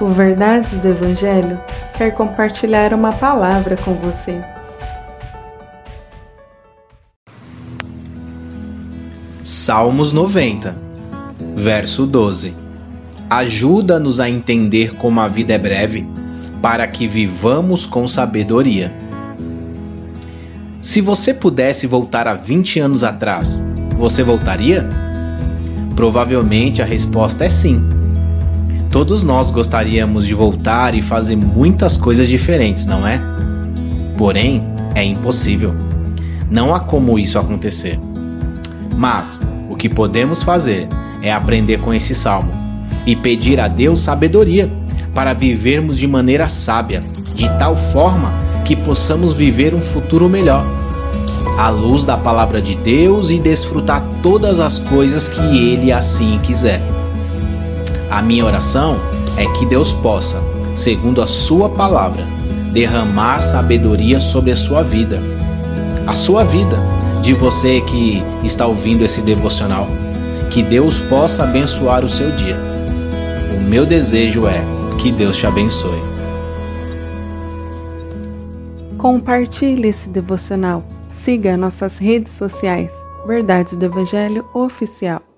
O Verdades do Evangelho quer compartilhar uma palavra com você. Salmos 90, verso 12. Ajuda-nos a entender como a vida é breve, para que vivamos com sabedoria. Se você pudesse voltar a 20 anos atrás, você voltaria? Provavelmente a resposta é sim. Todos nós gostaríamos de voltar e fazer muitas coisas diferentes, não é? Porém, é impossível. Não há como isso acontecer. Mas o que podemos fazer é aprender com esse salmo e pedir a Deus sabedoria para vivermos de maneira sábia, de tal forma que possamos viver um futuro melhor, à luz da palavra de Deus e desfrutar todas as coisas que Ele assim quiser. A minha oração é que Deus possa, segundo a Sua palavra, derramar sabedoria sobre a sua vida, a sua vida de você que está ouvindo esse devocional. Que Deus possa abençoar o seu dia. O meu desejo é que Deus te abençoe. Compartilhe esse devocional. Siga nossas redes sociais. Verdades do Evangelho Oficial.